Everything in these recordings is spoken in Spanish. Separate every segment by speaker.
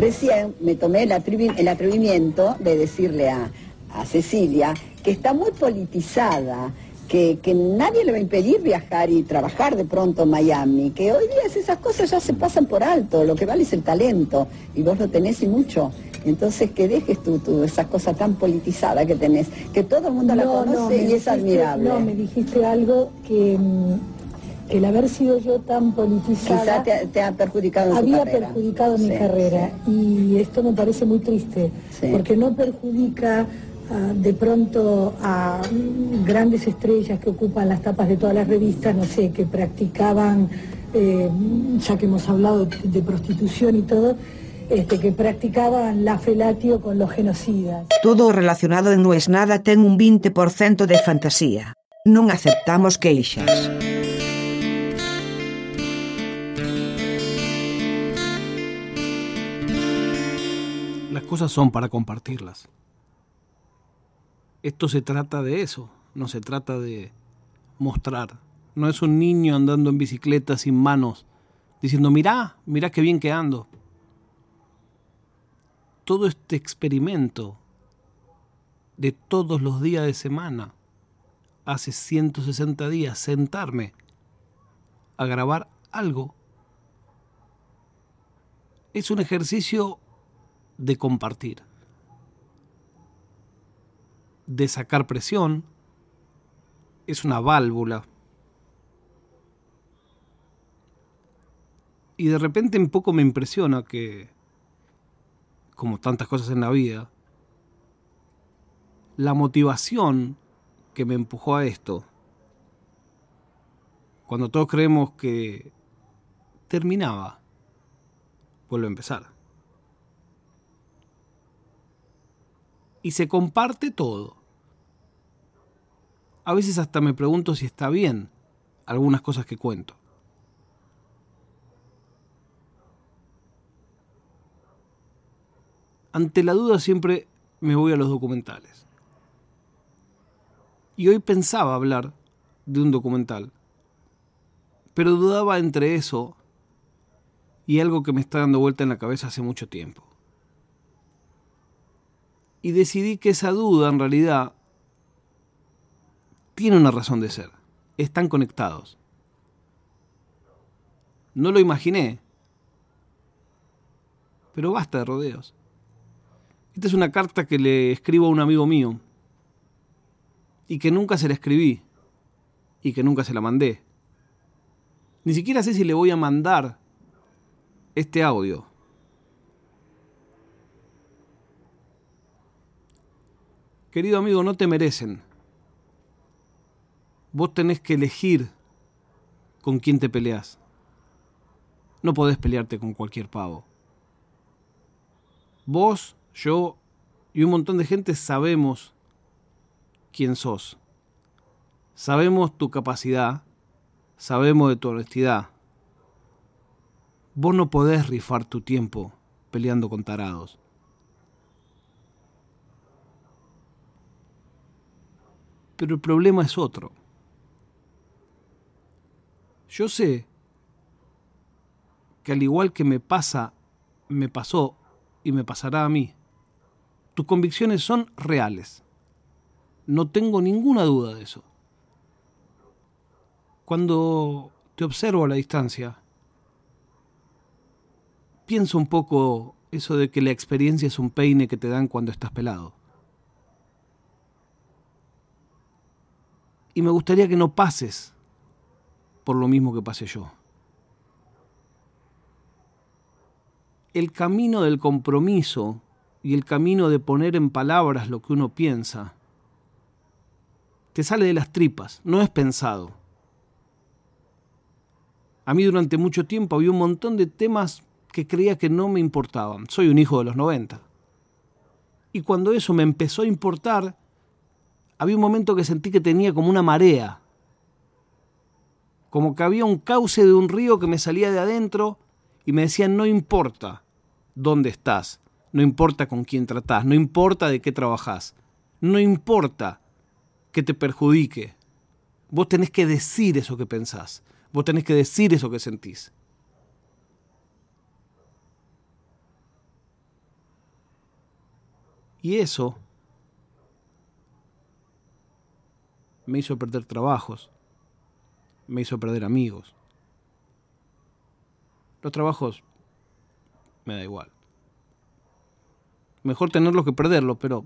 Speaker 1: recién me tomé el, atrevimiento de decirle a, Cecilia que está muy politizada. Que, que, nadie le va a impedir viajar y trabajar de pronto en Miami, que hoy día esas cosas ya se pasan por alto, lo que vale es el talento, y vos lo tenés y mucho. Entonces que dejes tú, tú esa cosa tan politizada que tenés, que todo el mundo la conoce y es admirable.
Speaker 2: No, me dijiste algo que mm, el haber sido yo tan politizada...
Speaker 1: Quizá te, ha perjudicado en
Speaker 2: Había perjudicado mi carrera y esto me parece muy triste, porque no perjudica ah, de pronto a grandes estrellas que ocupan las tapas de todas las revistas, no sé, que practicaban, eh, ya que hemos hablado de prostitución y todo, este, que practicaban la felatio con los genocidas.
Speaker 3: Todo relacionado en No es nada ten un 20% de fantasía. Non aceptamos queixas.
Speaker 4: Cosas son para compartirlas. Esto se trata de eso, no se trata de mostrar. No es un niño andando en bicicleta sin manos, diciendo, mirá, mirá qué bien que ando. Todo este experimento de todos los días de semana, hace 160 días, sentarme a grabar algo, es un ejercicio de compartir, de sacar presión, es una válvula. Y de repente un poco me impresiona que, como tantas cosas en la vida, la motivación que me empujó a esto, cuando todos creemos que terminaba, vuelve a empezar. Y se comparte todo. A veces hasta me pregunto si está bien algunas cosas que cuento. Ante la duda siempre me voy a los documentales. Y hoy pensaba hablar de un documental, pero dudaba entre eso y algo que me está dando vuelta en la cabeza hace mucho tiempo y decidí que esa duda en realidad tiene una razón de ser. Están conectados. No lo imaginé, pero basta de rodeos. Esta es una carta que le escribo a un amigo mío y que nunca se la escribí y que nunca se la mandé. Ni siquiera sé si le voy a mandar este audio. Querido amigo, no te merecen. Vos tenés que elegir con quién te peleas. No podés pelearte con cualquier pavo. Vos, yo y un montón de gente sabemos quién sos. Sabemos tu capacidad, sabemos de tu honestidad. Vos no podés rifar tu tiempo peleando con tarados. Pero el problema es otro. Yo sé que al igual que me pasa, me pasó y me pasará a mí, tus convicciones son reales. No tengo ninguna duda de eso. Cuando te observo a la distancia, pienso un poco eso de que la experiencia es un peine que te dan cuando estás pelado. Y me gustaría que no pases por lo mismo que pasé yo. El camino del compromiso y el camino de poner en palabras lo que uno piensa, te sale de las tripas, no es pensado. A mí durante mucho tiempo había un montón de temas que creía que no me importaban. Soy un hijo de los 90. Y cuando eso me empezó a importar, había un momento que sentí que tenía como una marea, como que había un cauce de un río que me salía de adentro y me decía, no importa dónde estás, no importa con quién tratás, no importa de qué trabajás, no importa que te perjudique. Vos tenés que decir eso que pensás, vos tenés que decir eso que sentís. Y eso me hizo perder trabajos, me hizo perder amigos. Los trabajos me da igual. Mejor tenerlos que perderlos, pero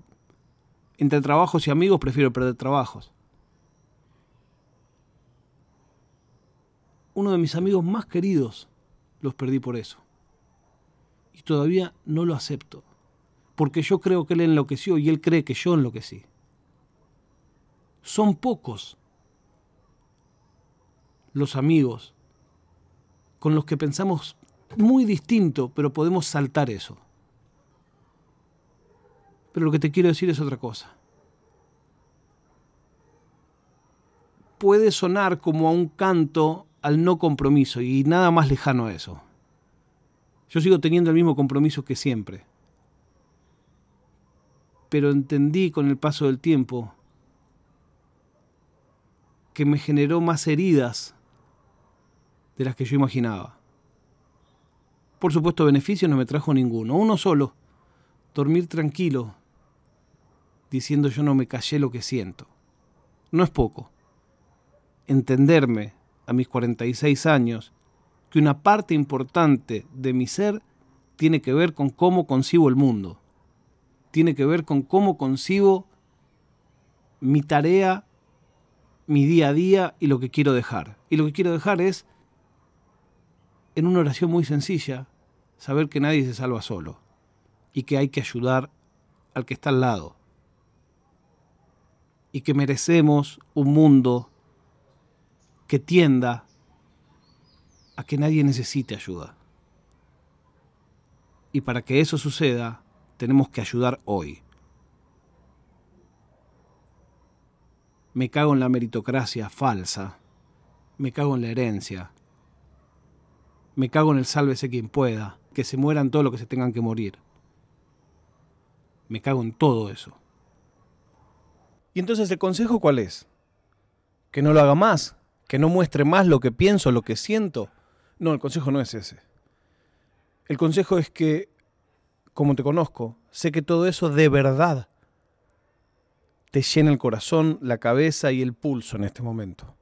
Speaker 4: entre trabajos y amigos prefiero perder trabajos. Uno de mis amigos más queridos los perdí por eso. Y todavía no lo acepto. Porque yo creo que él enloqueció y él cree que yo enloquecí. Son pocos los amigos con los que pensamos muy distinto, pero podemos saltar eso. Pero lo que te quiero decir es otra cosa. Puede sonar como a un canto al no compromiso y nada más lejano a eso. Yo sigo teniendo el mismo compromiso que siempre. Pero entendí con el paso del tiempo que me generó más heridas de las que yo imaginaba. Por supuesto, beneficio no me trajo ninguno, uno solo, dormir tranquilo, diciendo yo no me callé lo que siento. No es poco. Entenderme a mis 46 años que una parte importante de mi ser tiene que ver con cómo concibo el mundo, tiene que ver con cómo concibo mi tarea, mi día a día y lo que quiero dejar. Y lo que quiero dejar es, en una oración muy sencilla, saber que nadie se salva solo y que hay que ayudar al que está al lado y que merecemos un mundo que tienda a que nadie necesite ayuda. Y para que eso suceda, tenemos que ayudar hoy. Me cago en la meritocracia falsa, me cago en la herencia, me cago en el sálvese quien pueda, que se mueran todos los que se tengan que morir. Me cago en todo eso. Y entonces el consejo cuál es? Que no lo haga más, que no muestre más lo que pienso, lo que siento. No, el consejo no es ese. El consejo es que, como te conozco, sé que todo eso de verdad te llena el corazón, la cabeza y el pulso en este momento.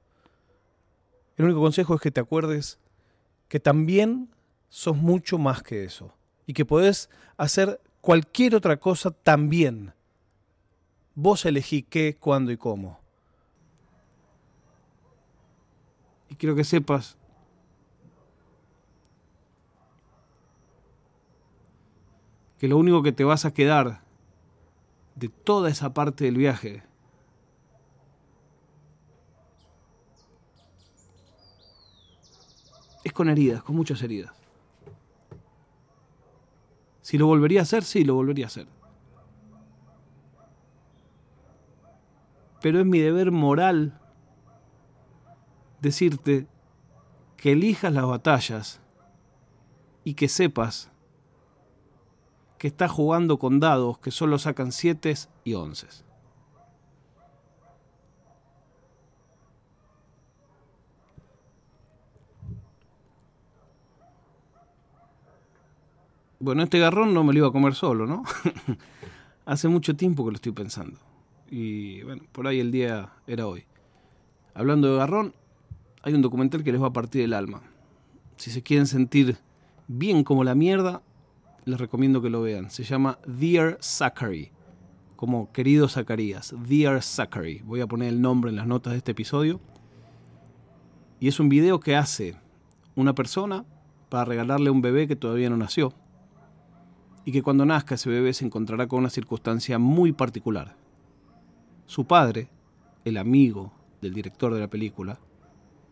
Speaker 4: El único consejo es que te acuerdes que también sos mucho más que eso y que podés hacer cualquier otra cosa también. Vos elegí qué, cuándo y cómo. Y quiero que sepas que lo único que te vas a quedar toda esa parte del viaje es con heridas, con muchas heridas. Si lo volvería a hacer, sí, lo volvería a hacer. Pero es mi deber moral decirte que elijas las batallas y que sepas que estás jugando con dados que solo sacan 7 y 11. Bueno, este garrón no me lo iba a comer solo, ¿no? Hace mucho tiempo que lo estoy pensando. Y bueno, por ahí el día era hoy. Hablando de garrón, hay un documental que les va a partir el alma. Si se quieren sentir bien como la mierda, les recomiendo que lo vean. Se llama Dear Zachary, como querido Zacarías. Dear Zachary. Voy a poner el nombre en las notas de este episodio. Y es un video que hace una persona para regalarle a un bebé que todavía no nació. Y que cuando nazca ese bebé se encontrará con una circunstancia muy particular. Su padre, el amigo del director de la película,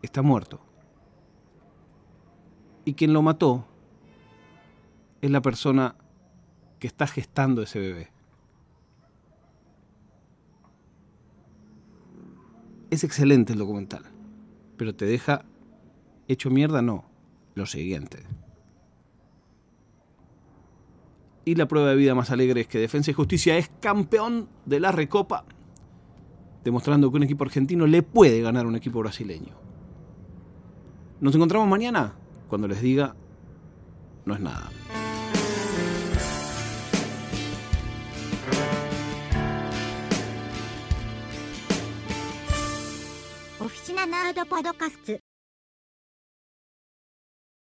Speaker 4: está muerto. Y quien lo mató es la persona que está gestando ese bebé. Es excelente el documental, pero te deja hecho mierda, no, lo siguiente. Y la prueba de vida más alegre es que Defensa y Justicia es campeón de la Recopa, demostrando que un equipo argentino le puede ganar a un equipo brasileño. Nos encontramos mañana cuando les diga no es nada.
Speaker 5: ードパドカスツ。